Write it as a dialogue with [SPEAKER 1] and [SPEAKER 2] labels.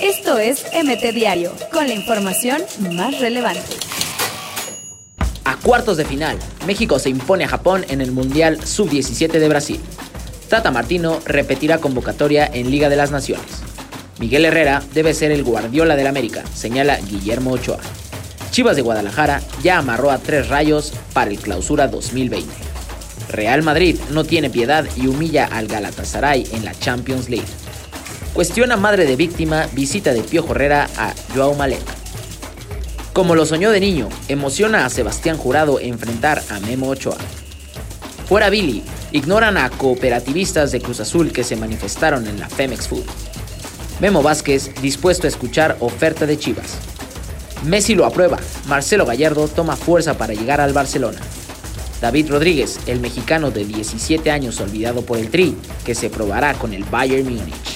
[SPEAKER 1] Esto es MT Diario, con la información más relevante.
[SPEAKER 2] A cuartos de final, México se impone a Japón en el Mundial Sub-17 de Brasil. Tata Martino repetirá convocatoria en Liga de las Naciones. Miguel Herrera debe ser el Guardiola del América, señala Guillermo Ochoa. Chivas de Guadalajara ya amarró a tres rayos para el clausura 2020. Real Madrid no tiene piedad y humilla al Galatasaray en la Champions League. Cuestiona madre de víctima visita de Piojo Herrera a Joao Maleta. Como lo soñó de niño, emociona a Sebastián Jurado enfrentar a Memo Ochoa. Fuera Billy, ignoran a cooperativistas de Cruz Azul que se manifestaron en la Femex Food. Memo Vázquez dispuesto a escuchar oferta de Chivas. Messi lo aprueba, Marcelo Gallardo toma fuerza para llegar al Barcelona. David Rodríguez, el mexicano de 17 años olvidado por el Tri, que se probará con el Bayern Múnich.